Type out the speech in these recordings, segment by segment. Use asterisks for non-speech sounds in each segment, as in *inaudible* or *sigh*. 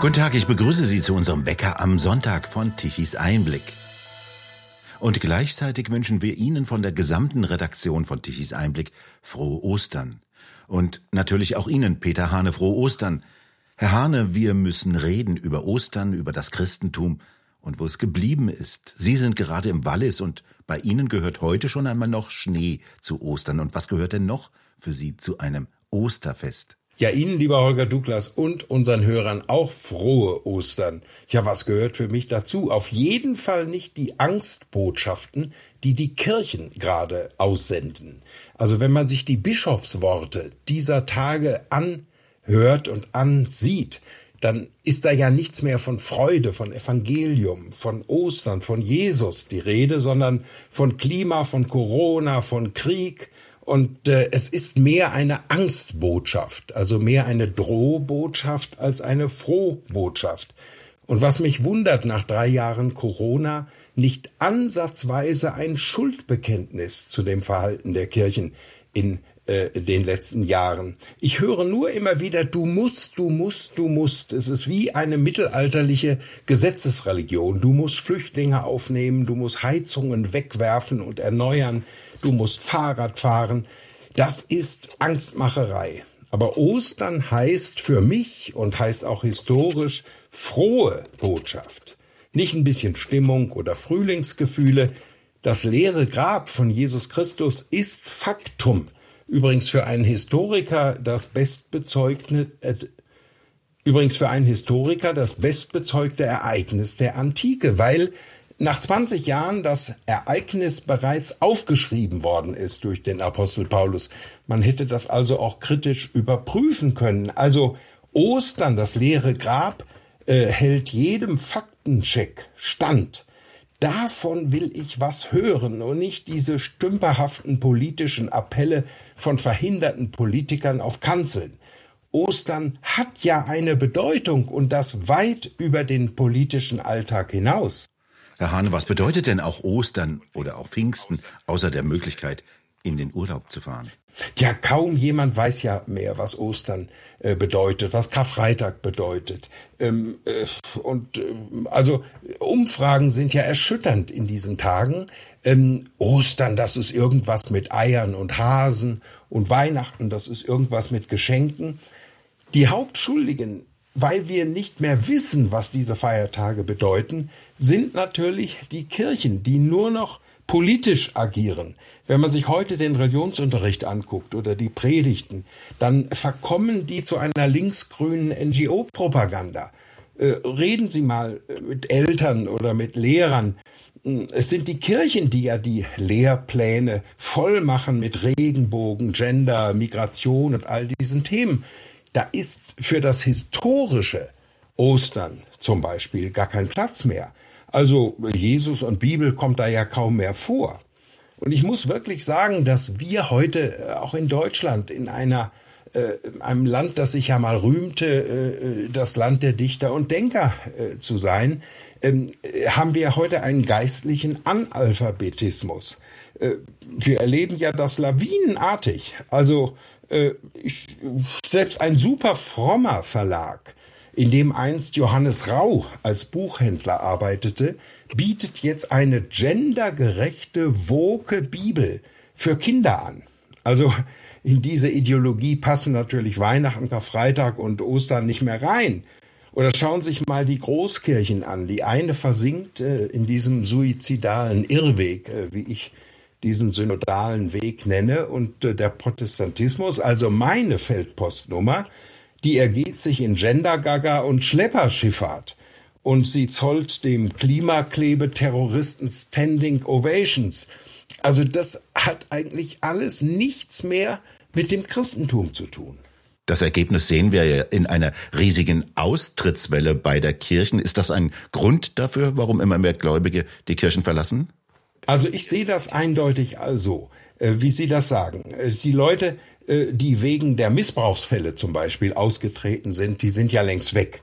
Guten Tag, ich begrüße Sie zu unserem Wecker am Sonntag von Tichys Einblick. Und gleichzeitig wünschen wir Ihnen von der gesamten Redaktion von Tichys Einblick frohe Ostern. Und natürlich auch Ihnen, Peter Hane, frohe Ostern. Herr Hane, wir müssen reden über Ostern, über das Christentum und wo es geblieben ist. Sie sind gerade im Wallis und bei Ihnen gehört heute schon einmal noch Schnee zu Ostern. Und was gehört denn noch für Sie zu einem Osterfest? Ja, Ihnen, lieber Holger Douglas, und unseren Hörern auch frohe Ostern. Ja, was gehört für mich dazu? Auf jeden Fall nicht die Angstbotschaften, die die Kirchen gerade aussenden. Also wenn man sich die Bischofsworte dieser Tage anhört und ansieht, dann ist da ja nichts mehr von Freude, von Evangelium, von Ostern, von Jesus die Rede, sondern von Klima, von Corona, von Krieg, und äh, es ist mehr eine Angstbotschaft, also mehr eine Drohbotschaft als eine Frohbotschaft. Und was mich wundert nach drei Jahren Corona, nicht ansatzweise ein Schuldbekenntnis zu dem Verhalten der Kirchen in äh, den letzten Jahren. Ich höre nur immer wieder, du musst, du musst, du musst. Es ist wie eine mittelalterliche Gesetzesreligion. Du musst Flüchtlinge aufnehmen, du musst Heizungen wegwerfen und erneuern du musst Fahrrad fahren. Das ist Angstmacherei. Aber Ostern heißt für mich und heißt auch historisch frohe Botschaft. Nicht ein bisschen Stimmung oder Frühlingsgefühle. Das leere Grab von Jesus Christus ist Faktum. Übrigens für einen Historiker das bestbezeugte, äh, übrigens für einen Historiker das bestbezeugte Ereignis der Antike, weil nach 20 Jahren das Ereignis bereits aufgeschrieben worden ist durch den Apostel Paulus. Man hätte das also auch kritisch überprüfen können. Also Ostern, das leere Grab, äh, hält jedem Faktencheck stand. Davon will ich was hören und nicht diese stümperhaften politischen Appelle von verhinderten Politikern auf Kanzeln. Ostern hat ja eine Bedeutung und das weit über den politischen Alltag hinaus. Herr Hane, was bedeutet denn auch Ostern oder auch Pfingsten, außer der Möglichkeit, in den Urlaub zu fahren? Ja, kaum jemand weiß ja mehr, was Ostern äh, bedeutet, was Karfreitag bedeutet. Ähm, äh, und äh, also Umfragen sind ja erschütternd in diesen Tagen. Ähm, Ostern, das ist irgendwas mit Eiern und Hasen und Weihnachten, das ist irgendwas mit Geschenken. Die Hauptschuldigen weil wir nicht mehr wissen, was diese Feiertage bedeuten, sind natürlich die Kirchen, die nur noch politisch agieren. Wenn man sich heute den Religionsunterricht anguckt oder die Predigten, dann verkommen die zu einer linksgrünen NGO-Propaganda. Äh, reden Sie mal mit Eltern oder mit Lehrern. Es sind die Kirchen, die ja die Lehrpläne voll machen mit Regenbogen, Gender, Migration und all diesen Themen da ist für das historische Ostern zum Beispiel gar kein Platz mehr. Also Jesus und Bibel kommt da ja kaum mehr vor. Und ich muss wirklich sagen, dass wir heute äh, auch in Deutschland in einer äh, einem Land, das sich ja mal rühmte, äh, das Land der Dichter und Denker zu sein, ähm, haben wir heute einen geistlichen Analphabetismus. Wir erleben ja das lawinenartig. Also ich, selbst ein super frommer Verlag, in dem einst Johannes Rau als Buchhändler arbeitete, bietet jetzt eine gendergerechte, woke Bibel für Kinder an. Also in diese Ideologie passen natürlich Weihnachten, Karfreitag und Ostern nicht mehr rein. Oder schauen sich mal die Großkirchen an. Die eine versinkt äh, in diesem suizidalen Irrweg, äh, wie ich diesen synodalen Weg nenne. Und äh, der Protestantismus, also meine Feldpostnummer, die ergeht sich in Gendergaga und Schlepperschifffahrt. Und sie zollt dem Klimaklebeterroristen Standing Ovations. Also das hat eigentlich alles nichts mehr mit dem Christentum zu tun. Das Ergebnis sehen wir ja in einer riesigen Austrittswelle bei der Kirchen. Ist das ein Grund dafür, warum immer mehr Gläubige die Kirchen verlassen? Also ich sehe das eindeutig so, äh, wie Sie das sagen. Äh, die Leute, die wegen der Missbrauchsfälle zum Beispiel ausgetreten sind, die sind ja längst weg.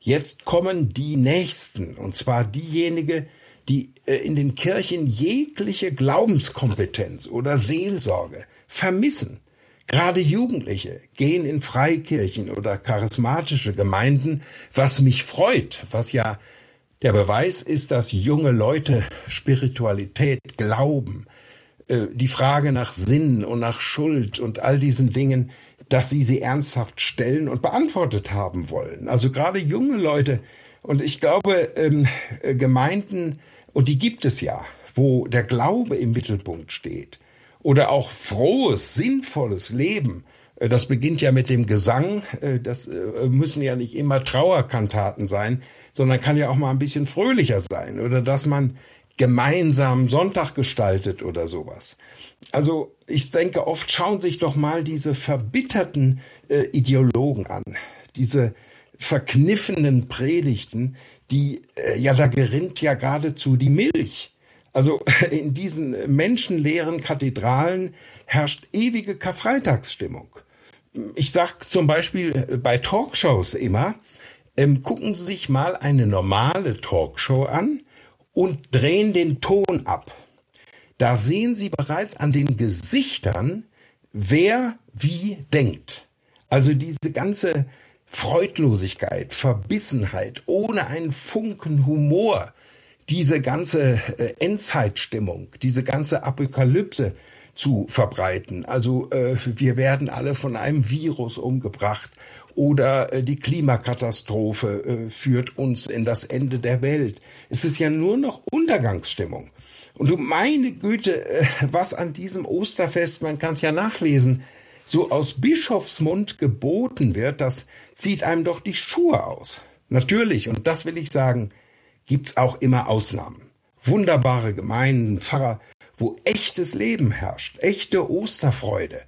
Jetzt kommen die Nächsten, und zwar diejenigen, die in den Kirchen jegliche Glaubenskompetenz oder Seelsorge vermissen. Gerade Jugendliche gehen in Freikirchen oder charismatische Gemeinden, was mich freut, was ja der Beweis ist, dass junge Leute Spiritualität glauben, äh, die Frage nach Sinn und nach Schuld und all diesen Dingen, dass sie sie ernsthaft stellen und beantwortet haben wollen. Also gerade junge Leute und ich glaube, ähm, äh, Gemeinden, und die gibt es ja, wo der Glaube im Mittelpunkt steht, oder auch frohes, sinnvolles Leben, äh, das beginnt ja mit dem Gesang, das müssen ja nicht immer Trauerkantaten sein, sondern kann ja auch mal ein bisschen fröhlicher sein, oder dass man gemeinsam Sonntag gestaltet oder sowas. Also ich denke, oft schauen sich doch mal diese verbitterten äh, Ideologen an, diese verkniffenen Predigten, die, äh, ja, da gerinnt ja geradezu die Milch. Also *laughs* in diesen menschenleeren Kathedralen herrscht ewige Karfreitagsstimmung. Ich sag zum Beispiel äh, bei Talkshows immer, ähm, gucken Sie sich mal eine normale Talkshow an und drehen den Ton ab. Da sehen Sie bereits an den Gesichtern, wer wie denkt. Also diese ganze Freudlosigkeit, Verbissenheit, ohne einen Funken Humor, diese ganze äh, Endzeitstimmung, diese ganze Apokalypse zu verbreiten. Also äh, wir werden alle von einem Virus umgebracht oder äh, die Klimakatastrophe äh, führt uns in das Ende der Welt. Es ist ja nur noch Untergangsstimmung. Und du meine Güte, äh, was an diesem Osterfest, man kann es ja nachlesen, so aus Bischofsmund geboten wird, das zieht einem doch die Schuhe aus. Natürlich, und das will ich sagen, gibt's auch immer Ausnahmen. Wunderbare Gemeinden, Pfarrer, wo echtes Leben herrscht, echte Osterfreude.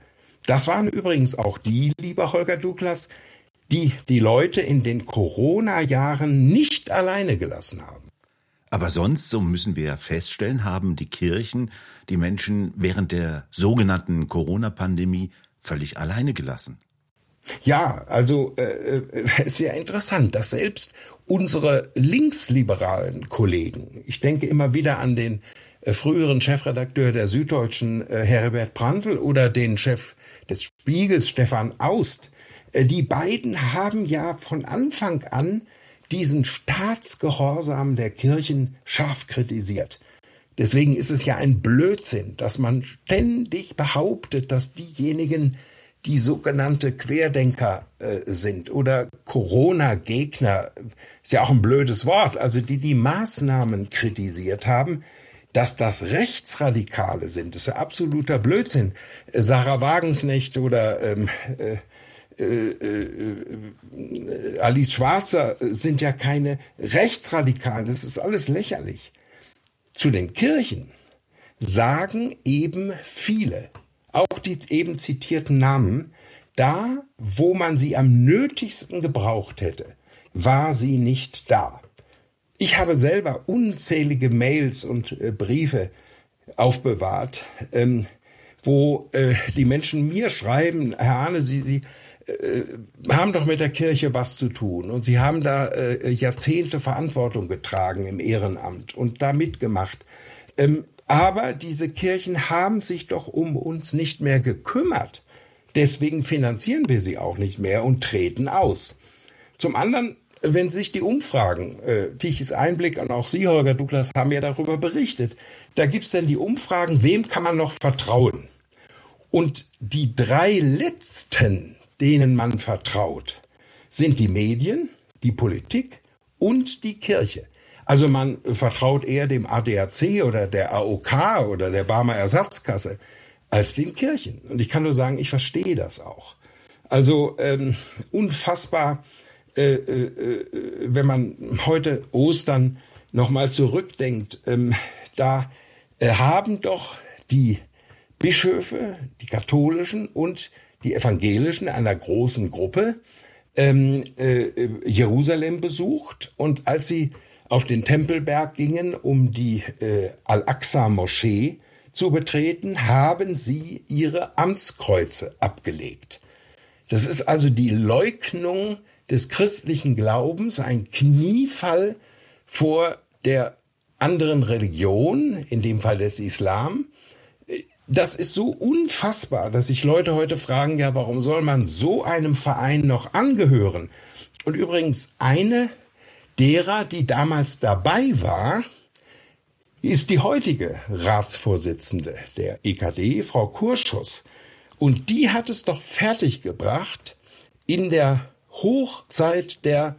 Das waren übrigens auch die, lieber Holger Douglas, die die Leute in den Corona-Jahren nicht alleine gelassen haben. Aber sonst, so müssen wir feststellen, haben die Kirchen die Menschen während der sogenannten Corona-Pandemie völlig alleine gelassen. Ja, also äh, äh, ist ja interessant, dass selbst unsere linksliberalen Kollegen, ich denke immer wieder an den früheren Chefredakteur der Süddeutschen äh, Herbert Prantl oder den Chef des Spiegels Stefan Aust, äh, die beiden haben ja von Anfang an diesen Staatsgehorsam der Kirchen scharf kritisiert. Deswegen ist es ja ein Blödsinn, dass man ständig behauptet, dass diejenigen, die sogenannte Querdenker äh, sind oder Corona-Gegner, ist ja auch ein blödes Wort, also die die Maßnahmen kritisiert haben, dass das Rechtsradikale sind. Das ist ja absoluter Blödsinn. Sarah Wagenknecht oder ähm, äh, äh, äh, Alice Schwarzer sind ja keine Rechtsradikalen. Das ist alles lächerlich zu den Kirchen sagen eben viele, auch die eben zitierten Namen, da, wo man sie am nötigsten gebraucht hätte, war sie nicht da. Ich habe selber unzählige Mails und äh, Briefe aufbewahrt, ähm, wo äh, die Menschen mir schreiben, Herr Ahne, Sie, Sie äh, haben doch mit der Kirche was zu tun und sie haben da äh, Jahrzehnte Verantwortung getragen im Ehrenamt und da mitgemacht. Ähm, aber diese Kirchen haben sich doch um uns nicht mehr gekümmert. Deswegen finanzieren wir sie auch nicht mehr und treten aus. Zum anderen, wenn sich die Umfragen, äh, Tichys Einblick und auch Sie, Holger Douglas, haben ja darüber berichtet, da gibt's dann die Umfragen, wem kann man noch vertrauen? Und die drei letzten denen man vertraut, sind die Medien, die Politik und die Kirche. Also man vertraut eher dem ADAC oder der AOK oder der Barmer Ersatzkasse als den Kirchen. Und ich kann nur sagen, ich verstehe das auch. Also ähm, unfassbar, äh, äh, äh wenn man heute Ostern nochmal zurückdenkt, ähm, da äh, haben doch die Bischöfe, die katholischen und die Evangelischen einer großen Gruppe ähm, äh, Jerusalem besucht und als sie auf den Tempelberg gingen, um die Al-Aqsa-Moschee zu betreten, haben sie ihre Amtskreuze abgelegt. Das ist also die Leugnung des christlichen Glaubens, ein Kniefall vor der anderen Religion, in dem Fall des Islam, das ist so unfassbar, dass sich Leute heute fragen, ja, warum soll man so einem Verein noch angehören? Und übrigens, eine derer, die damals dabei war, ist die heutige Ratsvorsitzende der EKD, Frau Kurschus. Und die hat es doch fertiggebracht, in der Hochzeit der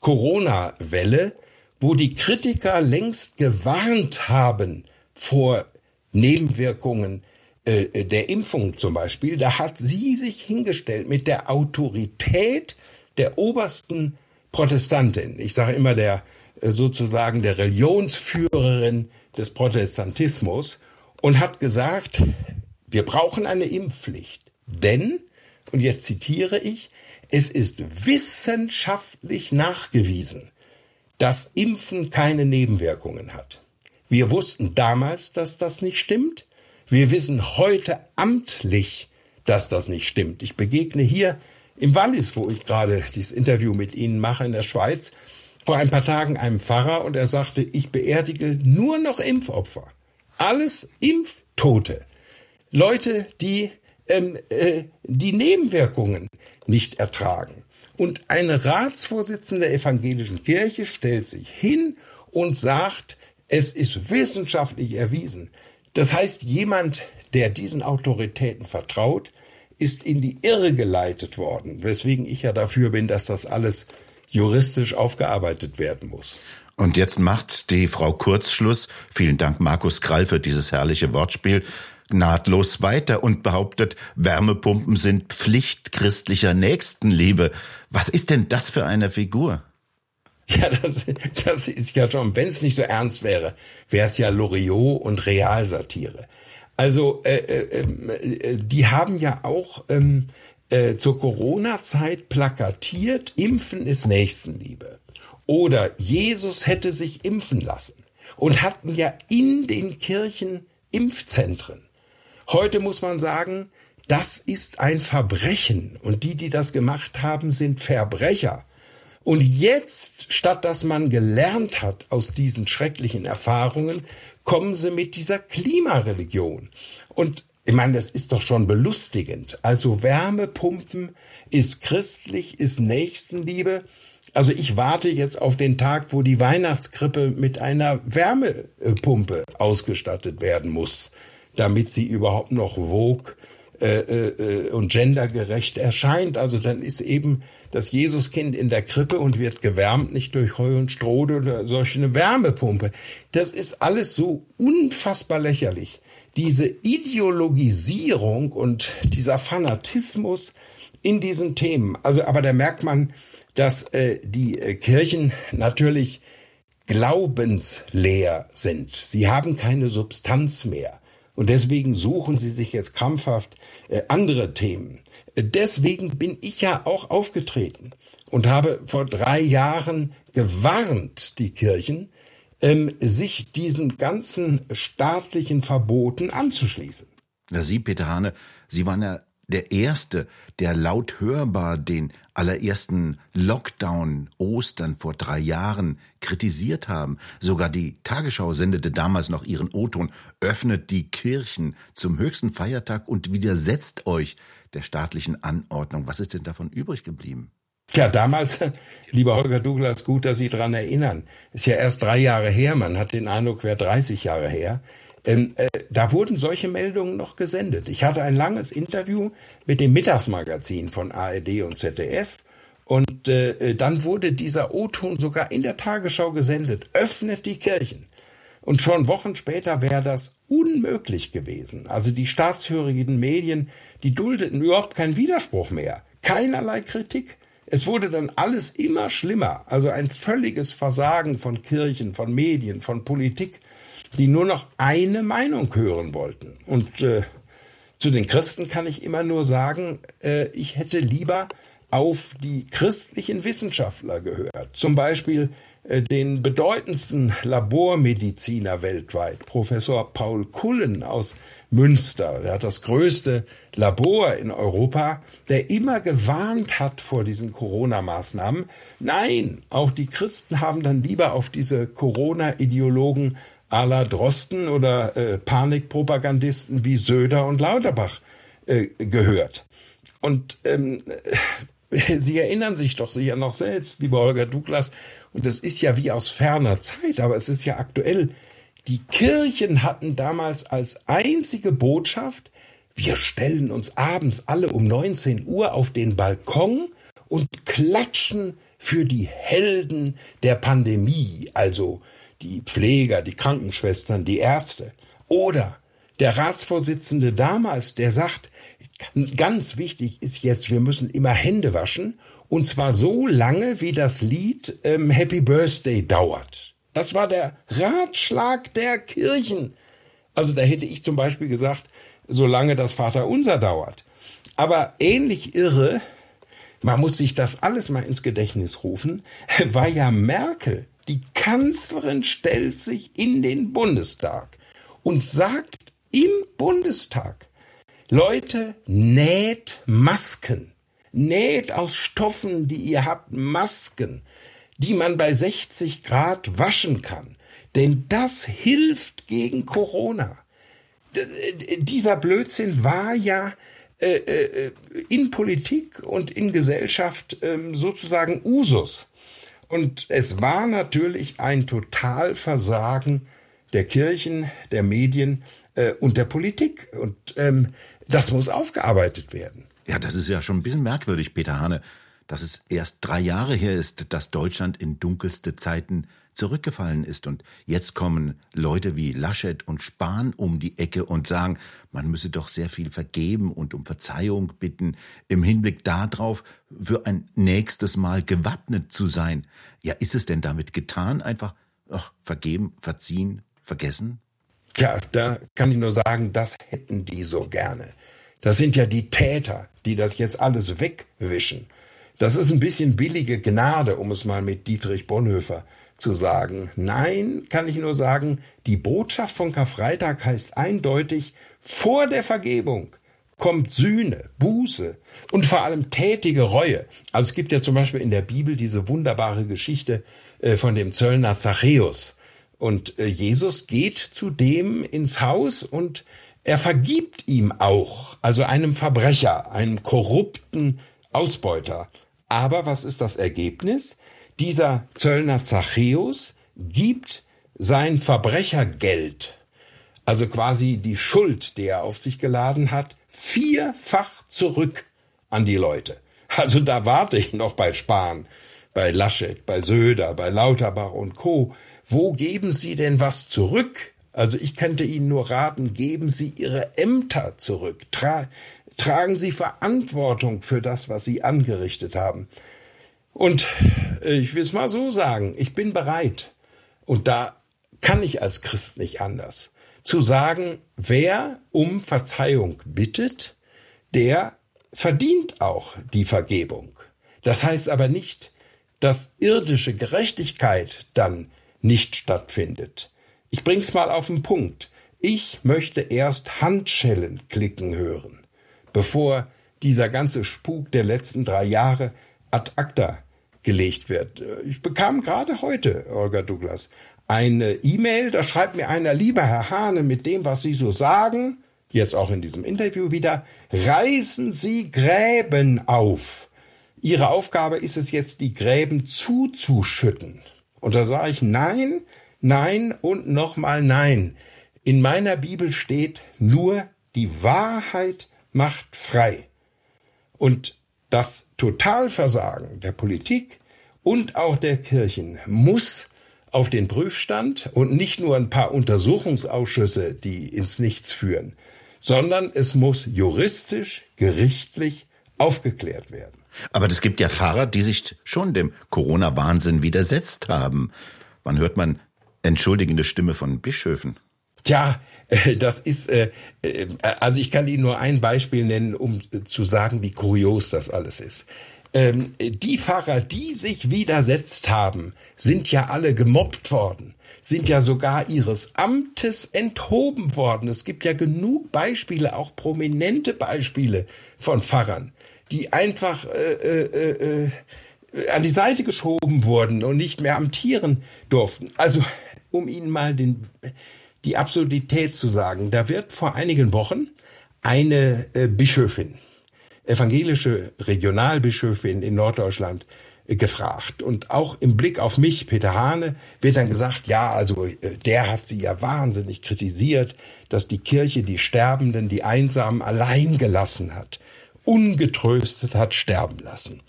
Corona-Welle, wo die Kritiker längst gewarnt haben vor Nebenwirkungen äh, der Impfung zum Beispiel, da hat sie sich hingestellt mit der Autorität der obersten Protestantin. Ich sage immer der äh, sozusagen der Religionsführerin des Protestantismus und hat gesagt, wir brauchen eine Impfpflicht, denn, und jetzt zitiere ich, es ist wissenschaftlich nachgewiesen, dass Impfen keine Nebenwirkungen hat. Wir wussten damals, dass das nicht stimmt. Wir wissen heute amtlich, dass das nicht stimmt. Ich begegne hier im Wallis, wo ich gerade dieses Interview mit Ihnen mache in der Schweiz, vor ein paar Tagen einem Pfarrer und er sagte, ich beerdige nur noch Impfopfer. Alles Impftote. Leute, die ähm, äh, die Nebenwirkungen nicht ertragen. Und eine Ratsvorsitzende der evangelischen Kirche stellt sich hin und sagt, es ist wissenschaftlich erwiesen. Das heißt, jemand, der diesen Autoritäten vertraut, ist in die Irre geleitet worden, weswegen ich ja dafür bin, dass das alles juristisch aufgearbeitet werden muss. Und jetzt macht die Frau Kurzschluss, vielen Dank Markus Krall für dieses herrliche Wortspiel, nahtlos weiter und behauptet, Wärmepumpen sind Pflicht christlicher Nächstenliebe. Was ist denn das für eine Figur? Ja, das, das ist ja schon, wenn es nicht so ernst wäre, wäre es ja Loriot und Realsatire. Also äh, äh, äh, die haben ja auch ähm, äh, zur Corona-Zeit plakatiert, Impfen ist Nächstenliebe. Oder Jesus hätte sich impfen lassen und hatten ja in den Kirchen Impfzentren. Heute muss man sagen, das ist ein Verbrechen und die, die das gemacht haben, sind Verbrecher. Und jetzt, statt dass man gelernt hat aus diesen schrecklichen Erfahrungen, kommen sie mit dieser Klimareligion. Und ich meine, das ist doch schon belustigend. Also Wärmepumpen ist christlich, ist Nächstenliebe. Also ich warte jetzt auf den Tag, wo die Weihnachtskrippe mit einer Wärmepumpe ausgestattet werden muss, damit sie überhaupt noch wog äh, äh, und gendergerecht erscheint. Also dann ist eben das Jesuskind in der Krippe und wird gewärmt, nicht durch Heu und Stroh oder solch eine Wärmepumpe. Das ist alles so unfassbar lächerlich. Diese Ideologisierung und dieser Fanatismus in diesen Themen. Also, aber da merkt man, dass äh, die äh, Kirchen natürlich glaubensleer sind. Sie haben keine Substanz mehr. Und deswegen suchen sie sich jetzt krampfhaft äh, andere Themen. Deswegen bin ich ja auch aufgetreten und habe vor drei Jahren gewarnt, die Kirchen, ähm, sich diesen ganzen staatlichen Verboten anzuschließen. Ja, Sie, Peter Hane, Sie waren ja der Erste, der laut hörbar den allerersten Lockdown Ostern vor drei Jahren kritisiert haben. Sogar die Tagesschau sendete damals noch ihren O-Ton, öffnet die Kirchen zum höchsten Feiertag und widersetzt euch der staatlichen Anordnung. Was ist denn davon übrig geblieben? Ja, damals, *laughs* lieber Holger Douglas, gut, dass Sie dran erinnern. Ist ja erst drei Jahre her, man hat den Eindruck, wäre 30 Jahre her. Ähm, äh, da wurden solche Meldungen noch gesendet. Ich hatte ein langes Interview mit dem Mittagsmagazin von ARD und ZDF und äh, äh, dann wurde dieser O-Ton sogar in der Tagesschau gesendet. Öffnet die Kirchen. Und schon Wochen später wäre das unmöglich gewesen. Also die staatshörigen Medien, die duldeten überhaupt keinen Widerspruch mehr. Keinerlei Kritik. Es wurde dann alles immer schlimmer. Also ein völliges Versagen von Kirchen, von Medien, von Politik, die nur noch eine Meinung hören wollten. Und äh, zu den Christen kann ich immer nur sagen, äh, ich hätte lieber auf die christlichen Wissenschaftler gehört. Zum Beispiel äh, den bedeutendsten Labormediziner weltweit, Professor Paul Kullen aus Münster. Er hat das größte Labor in Europa, der immer gewarnt hat vor diesen Corona-Maßnahmen. Nein, auch die Christen haben dann lieber auf diese Corona-Ideologen à la Drosten oder äh, Panikpropagandisten wie Söder und Lauterbach äh, gehört. Und ähm, *laughs* Sie erinnern sich doch sicher noch selbst, lieber Holger Douglas, und das ist ja wie aus ferner Zeit, aber es ist ja aktuell. Die Kirchen hatten damals als einzige Botschaft, wir stellen uns abends alle um 19 Uhr auf den Balkon und klatschen für die Helden der Pandemie, also die Pfleger, die Krankenschwestern, die Ärzte. Oder der Ratsvorsitzende damals, der sagt, Ganz wichtig ist jetzt, wir müssen immer Hände waschen und zwar so lange, wie das Lied ähm, Happy Birthday dauert. Das war der Ratschlag der Kirchen. Also da hätte ich zum Beispiel gesagt, solange das Vaterunser dauert. Aber ähnlich irre, man muss sich das alles mal ins Gedächtnis rufen, *laughs* war ja Merkel. Die Kanzlerin stellt sich in den Bundestag und sagt im Bundestag, Leute, näht Masken. Näht aus Stoffen, die ihr habt, Masken, die man bei 60 Grad waschen kann. Denn das hilft gegen Corona. dieser Blödsinn war ja äh, äh, in Politik und in Gesellschaft ähm, sozusagen Usus. Und es war natürlich ein Totalversagen der Kirchen, der Medien äh, und der Politik. Und ähm, das muss aufgearbeitet werden. Ja, das ist ja schon ein bisschen merkwürdig, Peter Hane, dass es erst drei Jahre her ist, dass Deutschland in dunkelste Zeiten zurückgefallen ist. Und jetzt kommen Leute wie Laschet und Spahn um die Ecke und sagen, man müsse doch sehr viel vergeben und um Verzeihung bitten, im Hinblick darauf, für ein nächstes Mal gewappnet zu sein. Ja, ist es denn damit getan, einfach ach, vergeben, verziehen, vergessen? Tja, da kann ich nur sagen, das hätten die so gerne. Das sind ja die Täter, die das jetzt alles wegwischen. Das ist ein bisschen billige Gnade, um es mal mit Dietrich Bonhoeffer zu sagen. Nein, kann ich nur sagen, die Botschaft von Karfreitag heißt eindeutig, vor der Vergebung kommt Sühne, Buße und vor allem tätige Reue. Also es gibt ja zum Beispiel in der Bibel diese wunderbare Geschichte äh, von dem Zöllner Zachäus. Und äh, Jesus geht zu dem ins Haus und er vergibt ihm auch, also einem Verbrecher, einem korrupten Ausbeuter. Aber was ist das Ergebnis? Dieser Zöllner Zachäus gibt sein Verbrechergeld, also quasi die Schuld, die er auf sich geladen hat, vierfach zurück an die Leute. Also da warte ich noch bei Spahn, bei Laschet, bei Söder, bei Lauterbach und Co wo geben Sie denn was zurück? Also ich könnte Ihnen nur raten, geben Sie Ihre Ämter zurück. Tra tragen Sie Verantwortung für das, was Sie angerichtet haben. Und äh, ich will es mal so sagen, ich bin bereit, und da kann ich als Christ nicht anders, zu sagen, wer um Verzeihung bittet, der verdient auch die Vergebung. Das heißt aber nicht, dass irdische Gerechtigkeit dann nicht stattfindet. Ich bring's mal auf den Punkt. Ich möchte erst Handschellen klicken hören, bevor dieser ganze Spuk der letzten drei Jahre ad acta gelegt wird. Ich bekam gerade heute, Olga Douglas, eine E-Mail, da schreibt mir einer, lieber Herr Hahne, mit dem, was Sie so sagen, jetzt auch in diesem Interview wieder, reißen Sie Gräben auf. Ihre Aufgabe ist es jetzt, die Gräben zuzuschütten. Und da sage ich nein, nein und nochmal nein. In meiner Bibel steht nur, die Wahrheit macht frei. Und das Totalversagen der Politik und auch der Kirchen muss auf den Prüfstand und nicht nur ein paar Untersuchungsausschüsse, die ins Nichts führen, sondern es muss juristisch, gerichtlich aufgeklärt werden. Aber es gibt ja Fahrer, die sich schon dem Corona-Wahnsinn widersetzt haben. Wann hört man entschuldigende Stimme von Bischöfen? Tja, äh, das ist, äh, äh, also ich kann Ihnen nur ein Beispiel nennen, um zu sagen, wie kurios das alles ist. Ähm, die Pfarrer, die sich widersetzt haben, sind ja alle gemobbt worden, sind ja sogar ihres Amtes enthoben worden. Es gibt ja genug Beispiele, auch prominente Beispiele von Pfarrern, die einfach äh, äh, äh, an die Seite geschoben wurden und nicht mehr amtieren durften. Also um Ihnen mal den, die Absurdität zu sagen. Da wird vor einigen Wochen eine äh, Bischöfin, evangelische Regionalbischöfin in Norddeutschland, äh, gefragt. Und auch im Blick auf mich, Peter Hane, wird dann gesagt, ja, also äh, der hat sie ja wahnsinnig kritisiert, dass die Kirche die Sterbenden, die Einsamen allein gelassen hat, ungetröstet hat sterben lassen.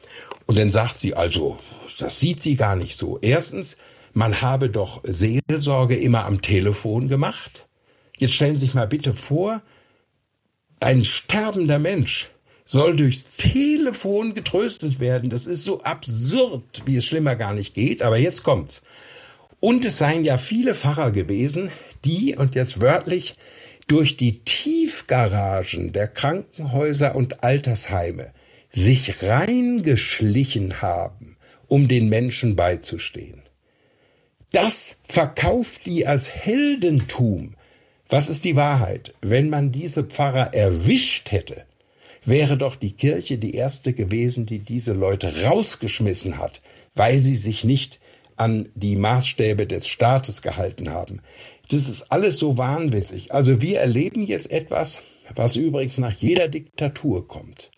Und dann sagt sie also, das sieht sie gar nicht so. Erstens, man habe doch Seelsorge immer am Telefon gemacht. Jetzt stellen Sie sich mal bitte vor, ein sterbender Mensch soll durchs Telefon getröstet werden. Das ist so absurd, wie es schlimmer gar nicht geht. Aber jetzt kommt's. Und es seien ja viele Pfarrer gewesen, die, und jetzt wörtlich, durch die Tiefgaragen der Krankenhäuser und Altersheime sich reingeschlichen haben, um den Menschen beizustehen. Das verkauft die als Heldentum. Was ist die Wahrheit? Wenn man diese Pfarrer erwischt hätte, wäre doch die Kirche die erste gewesen, die diese Leute rausgeschmissen hat, weil sie sich nicht an die Maßstäbe des Staates gehalten haben. Das ist alles so wahnwitzig. Also wir erleben jetzt etwas, was übrigens nach jeder Diktatur kommt.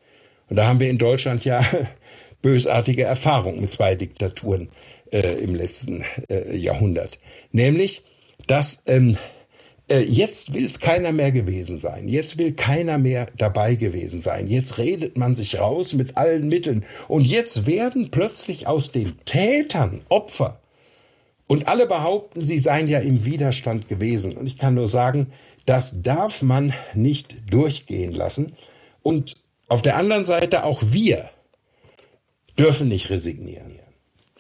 Und da haben wir in Deutschland ja *laughs* bösartige Erfahrungen mit zwei Diktaturen äh, im letzten äh, Jahrhundert. Nämlich, dass ähm, äh, jetzt will es keiner mehr gewesen sein. Jetzt will keiner mehr dabei gewesen sein. Jetzt redet man sich raus mit allen Mitteln. Und jetzt werden plötzlich aus den Tätern Opfer. Und alle behaupten, sie seien ja im Widerstand gewesen. Und ich kann nur sagen, das darf man nicht durchgehen lassen. Und auf der anderen Seite auch wir dürfen nicht resignieren.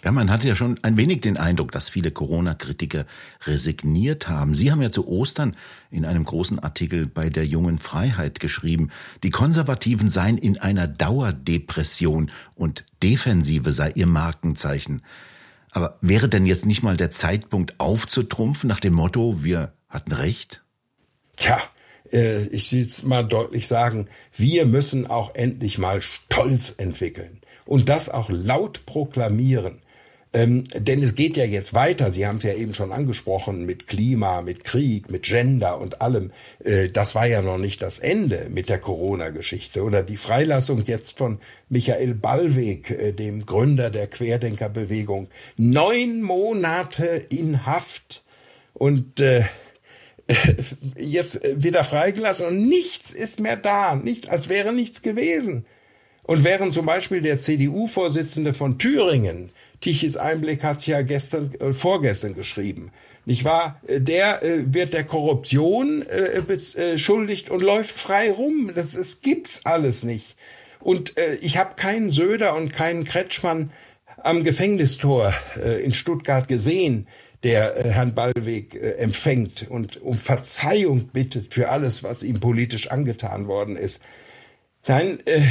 Ja, man hatte ja schon ein wenig den Eindruck, dass viele Corona-Kritiker resigniert haben. Sie haben ja zu Ostern in einem großen Artikel bei der jungen Freiheit geschrieben, die Konservativen seien in einer Dauerdepression und Defensive sei ihr Markenzeichen. Aber wäre denn jetzt nicht mal der Zeitpunkt aufzutrumpfen nach dem Motto, wir hatten recht? Tja, äh, ich will es mal deutlich sagen, wir müssen auch endlich mal Stolz entwickeln und das auch laut proklamieren. Ähm, denn es geht ja jetzt weiter. Sie haben es ja eben schon angesprochen mit Klima, mit Krieg, mit Gender und allem. Äh, das war ja noch nicht das Ende mit der Corona-Geschichte oder die Freilassung jetzt von Michael Ballweg, äh, dem Gründer der Querdenkerbewegung. Neun Monate in Haft und äh, *laughs* jetzt wieder freigelassen und nichts ist mehr da, nichts, als wäre nichts gewesen. Und während zum Beispiel der CDU-Vorsitzende von Thüringen Tichys Einblick hat's ja gestern, äh, vorgestern geschrieben. Nicht wahr? Äh, der äh, wird der Korruption äh, beschuldigt und läuft frei rum. Das, das gibt's alles nicht. Und äh, ich habe keinen Söder und keinen Kretschmann am Gefängnistor äh, in Stuttgart gesehen, der äh, Herrn Ballweg äh, empfängt und um Verzeihung bittet für alles, was ihm politisch angetan worden ist. Nein, äh,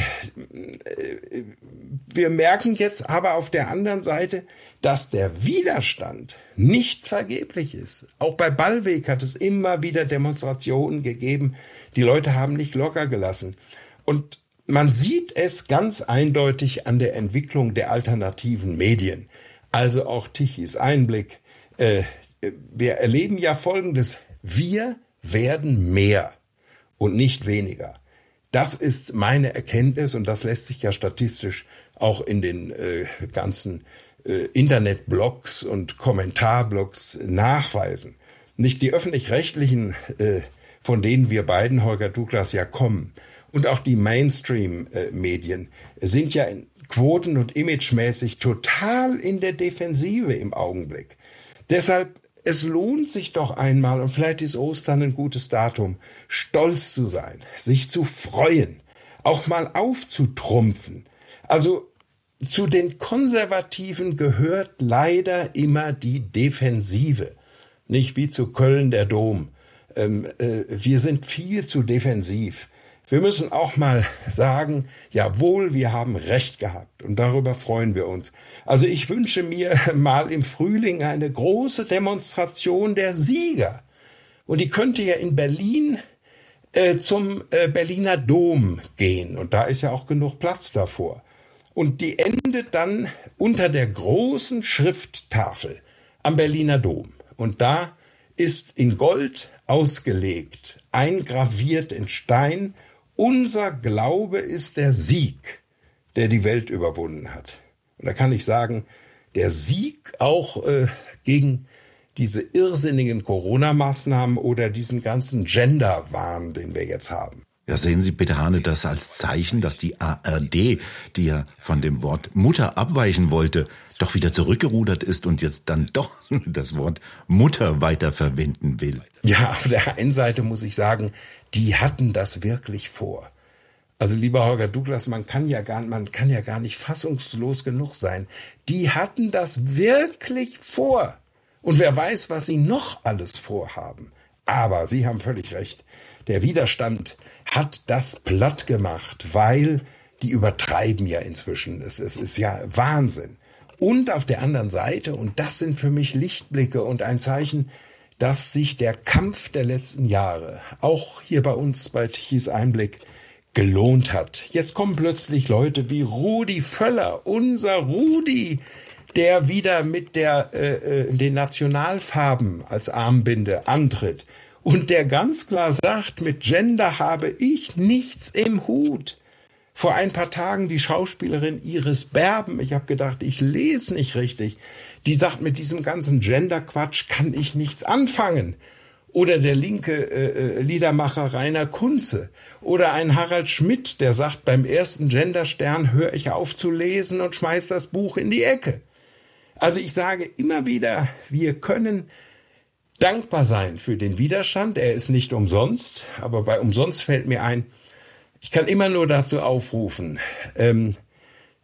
wir merken jetzt aber auf der anderen Seite, dass der Widerstand nicht vergeblich ist. Auch bei Ballweg hat es immer wieder Demonstrationen gegeben. Die Leute haben nicht locker gelassen. Und man sieht es ganz eindeutig an der Entwicklung der alternativen Medien. Also auch Tichys Einblick. Äh, wir erleben ja Folgendes. Wir werden mehr und nicht weniger. Das ist meine Erkenntnis und das lässt sich ja statistisch auch in den äh, ganzen äh, Internetblogs und Kommentarblogs nachweisen. Nicht die öffentlich-rechtlichen, äh, von denen wir beiden, Holger Douglas, ja kommen, und auch die Mainstream-Medien sind ja quoten- und imagemäßig total in der Defensive im Augenblick. Deshalb es lohnt sich doch einmal, und vielleicht ist Ostern ein gutes Datum, stolz zu sein, sich zu freuen, auch mal aufzutrumpfen. Also zu den Konservativen gehört leider immer die Defensive, nicht wie zu Köln der Dom. Ähm, äh, wir sind viel zu defensiv. Wir müssen auch mal sagen, jawohl, wir haben Recht gehabt und darüber freuen wir uns. Also ich wünsche mir mal im Frühling eine große Demonstration der Sieger. Und die könnte ja in Berlin äh, zum äh, Berliner Dom gehen. Und da ist ja auch genug Platz davor. Und die endet dann unter der großen Schrifttafel am Berliner Dom. Und da ist in Gold ausgelegt, eingraviert in Stein, unser Glaube ist der Sieg, der die Welt überwunden hat. Und da kann ich sagen, der Sieg auch äh, gegen diese irrsinnigen Corona-Maßnahmen oder diesen ganzen Gender-Wahn, den wir jetzt haben. Ja, sehen Sie, Peter Hane, das als Zeichen, dass die ARD, die ja von dem Wort Mutter abweichen wollte, doch wieder zurückgerudert ist und jetzt dann doch *laughs* das Wort Mutter weiterverwenden will. Ja, auf der einen Seite muss ich sagen, die hatten das wirklich vor. Also lieber Holger Douglas, man kann ja gar, man kann ja gar nicht fassungslos genug sein. Die hatten das wirklich vor. Und wer weiß, was sie noch alles vorhaben. Aber Sie haben völlig recht. Der Widerstand hat das platt gemacht, weil die übertreiben ja inzwischen. Es, es ist ja Wahnsinn. Und auf der anderen Seite, und das sind für mich Lichtblicke und ein Zeichen, dass sich der Kampf der letzten Jahre, auch hier bei uns bei Tichys Einblick, gelohnt hat. Jetzt kommen plötzlich Leute wie Rudi Völler, unser Rudi, der wieder mit der, äh, äh, den Nationalfarben als Armbinde antritt und der ganz klar sagt, mit Gender habe ich nichts im Hut. Vor ein paar Tagen die Schauspielerin Iris Berben, ich habe gedacht, ich lese nicht richtig, die sagt, mit diesem ganzen Gender-Quatsch kann ich nichts anfangen. Oder der linke äh, äh Liedermacher Rainer Kunze. Oder ein Harald Schmidt, der sagt, beim ersten Genderstern höre ich auf zu lesen und schmeiß das Buch in die Ecke. Also ich sage immer wieder, wir können dankbar sein für den Widerstand. Er ist nicht umsonst, aber bei umsonst fällt mir ein, ich kann immer nur dazu aufrufen, ähm,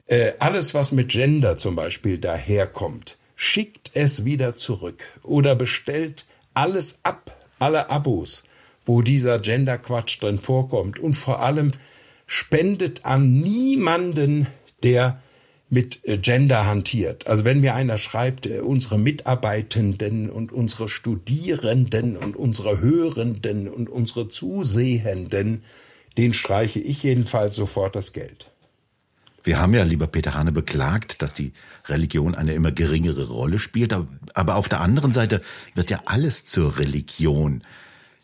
äh, alles, was mit Gender zum Beispiel daherkommt, schickt es wieder zurück oder bestellt alles ab, alle Abos, wo dieser Gender-Quatsch drin vorkommt und vor allem spendet an niemanden, der mit äh, Gender hantiert. Also wenn mir einer schreibt, äh, unsere Mitarbeitenden und unsere Studierenden und unsere Hörenden und unsere Zusehenden, den streiche ich jedenfalls sofort das Geld. Wir haben ja, lieber Peter Hane, beklagt, dass die Religion eine immer geringere Rolle spielt. Aber auf der anderen Seite wird ja alles zur Religion.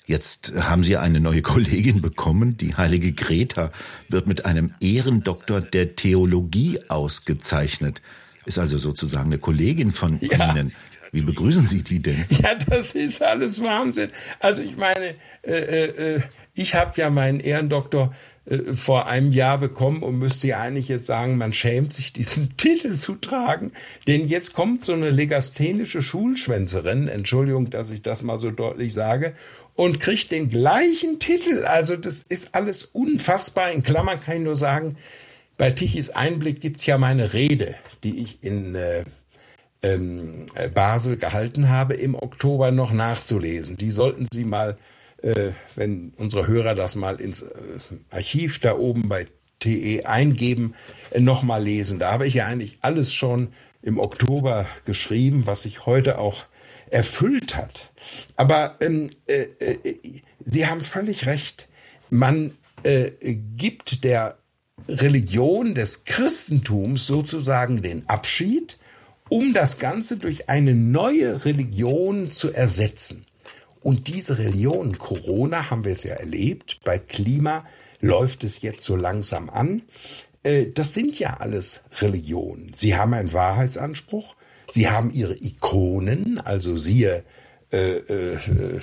Jetzt haben Sie eine neue Kollegin bekommen. Die heilige Greta wird mit einem Ehrendoktor der Theologie ausgezeichnet. Ist also sozusagen eine Kollegin von ja. Ihnen. Wie begrüßen Sie die denn? *laughs* Ja, das ist alles Wahnsinn. Also ich meine, äh, äh, äh ich habe ja meinen Ehrendoktor äh, vor einem Jahr bekommen und müsste ja eigentlich jetzt sagen, man schämt sich, diesen *laughs* Titel zu tragen. Denn jetzt kommt so eine legasthenische Schulschwänzerin, Entschuldigung, dass ich das mal so deutlich sage, und kriegt den gleichen Titel. Also das ist alles unfassbar. In Klammern kann ich nur sagen, bei Tichys Einblick gibt's ja meine Rede, die ich in äh, ähm, Basel gehalten habe, im Oktober noch nachzulesen. Die sollten Sie mal, äh, wenn unsere Hörer das mal ins äh, Archiv da oben bei TE eingeben, äh, noch mal lesen. Da habe ich ja eigentlich alles schon im Oktober geschrieben, was sich heute auch erfüllt hat. Aber ähm, äh, äh, Sie haben völlig recht. Man äh, gibt der Religion des Christentums sozusagen den Abschied, um das Ganze durch eine neue Religion zu ersetzen. Und diese Religion, Corona haben wir es ja erlebt, bei Klima läuft es jetzt so langsam an. Äh, das sind ja alles Religionen. Sie haben einen Wahrheitsanspruch, Sie haben ihre Ikonen, also siehe äh, äh, äh,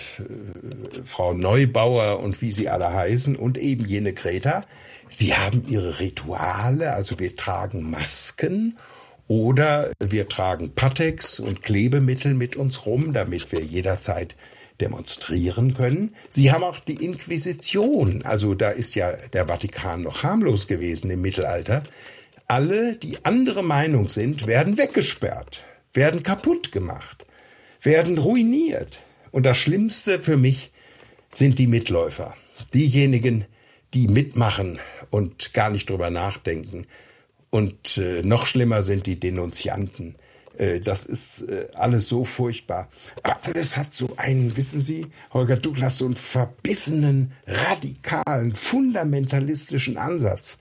Frau Neubauer und wie sie alle heißen und eben jene Greta. Sie haben ihre Rituale, also wir tragen Masken oder wir tragen Patex und Klebemittel mit uns rum, damit wir jederzeit demonstrieren können. Sie haben auch die Inquisition, also da ist ja der Vatikan noch harmlos gewesen im Mittelalter. Alle, die andere Meinung sind, werden weggesperrt werden kaputt gemacht, werden ruiniert. Und das Schlimmste für mich sind die Mitläufer, diejenigen, die mitmachen und gar nicht drüber nachdenken. Und äh, noch schlimmer sind die Denunzianten. Äh, das ist äh, alles so furchtbar. Aber alles hat so einen, wissen Sie, Holger Douglas, so einen verbissenen, radikalen, fundamentalistischen Ansatz.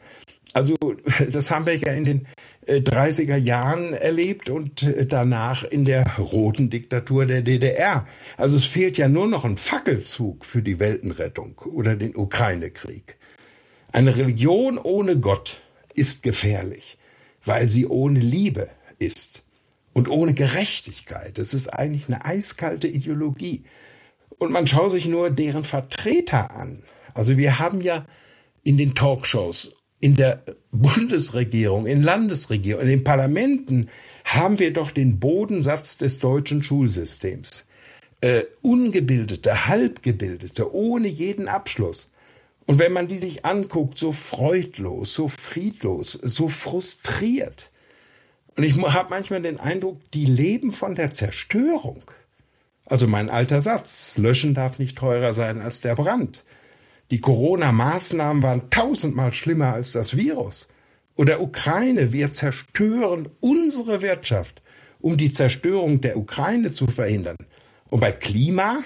Also *laughs* das haben wir ja in den 30er Jahren erlebt und danach in der roten Diktatur der DDR. Also es fehlt ja nur noch ein Fackelzug für die Weltenrettung oder den Ukraine-Krieg. Eine Religion ohne Gott ist gefährlich, weil sie ohne Liebe ist und ohne Gerechtigkeit. Es ist eigentlich eine eiskalte Ideologie. Und man schaut sich nur deren Vertreter an. Also wir haben ja in den Talkshows, in der Bundesregierung, in Landesregierung, in den Parlamenten haben wir doch den Bodensatz des deutschen Schulsystems. Äh, ungebildete, halbgebildete, ohne jeden Abschluss. Und wenn man die sich anguckt, so freudlos, so friedlos, so frustriert. Und ich habe manchmal den Eindruck, die leben von der Zerstörung. Also mein alter Satz, löschen darf nicht teurer sein als der Brand. Die Corona-Maßnahmen waren tausendmal schlimmer als das Virus. Oder Ukraine, wir zerstören unsere Wirtschaft, um die Zerstörung der Ukraine zu verhindern. Und bei Klima,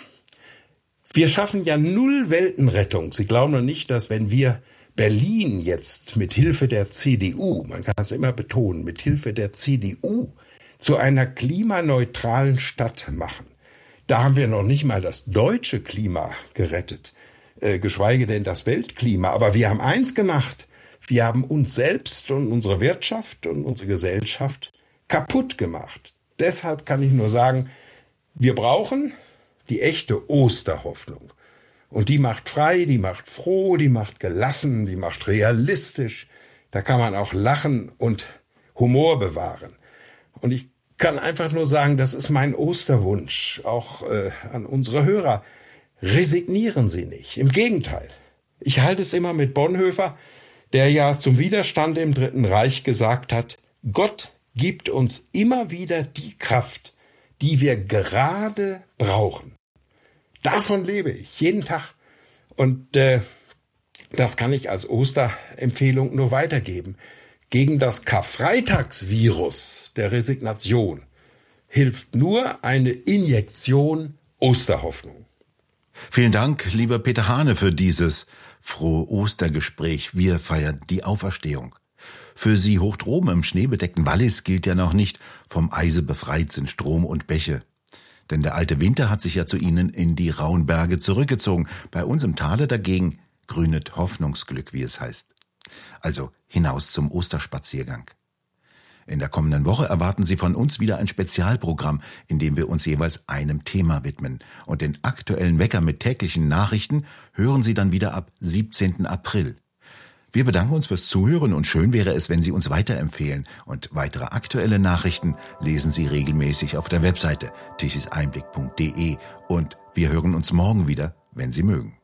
wir schaffen ja null Weltenrettung. Sie glauben doch nicht, dass wenn wir Berlin jetzt mit Hilfe der CDU, man kann es immer betonen, mit Hilfe der CDU zu einer klimaneutralen Stadt machen. Da haben wir noch nicht mal das deutsche Klima gerettet, äh, geschweige denn das Weltklima. Aber wir haben eins gemacht. Wir haben uns selbst und unsere Wirtschaft und unsere Gesellschaft kaputt gemacht. Deshalb kann ich nur sagen, wir brauchen die echte Osterhoffnung. Und die macht frei, die macht froh, die macht gelassen, die macht realistisch. Da kann man auch lachen und Humor bewahren. Und ich kann einfach nur sagen, das ist mein Osterwunsch, auch äh, an unsere Hörer. Resignieren Sie nicht. Im Gegenteil. Ich halte es immer mit Bonhoeffer, der ja zum Widerstand im Dritten Reich gesagt hat, Gott gibt uns immer wieder die Kraft, die wir gerade brauchen. Davon lebe ich jeden Tag. Und äh, das kann ich als Osterempfehlung nur weitergeben. Gegen das Karfreitagsvirus der Resignation hilft nur eine Injektion Osterhoffnung. Vielen Dank, lieber Peter Hane, für dieses frohe Ostergespräch. Wir feiern die Auferstehung. Für Sie hoch droben im schneebedeckten Wallis gilt ja noch nicht, vom Eise befreit sind Strom und Bäche. Denn der alte Winter hat sich ja zu ihnen in die rauen Berge zurückgezogen. Bei uns im Tale dagegen grünet Hoffnungsglück, wie es heißt. Also hinaus zum Osterspaziergang. In der kommenden Woche erwarten Sie von uns wieder ein Spezialprogramm, in dem wir uns jeweils einem Thema widmen. Und den aktuellen Wecker mit täglichen Nachrichten hören Sie dann wieder ab 17. April. Wir bedanken uns fürs Zuhören und schön wäre es, wenn Sie uns weiterempfehlen. Und weitere aktuelle Nachrichten lesen Sie regelmäßig auf der Webseite tichiseinblick.de. Und wir hören uns morgen wieder, wenn Sie mögen.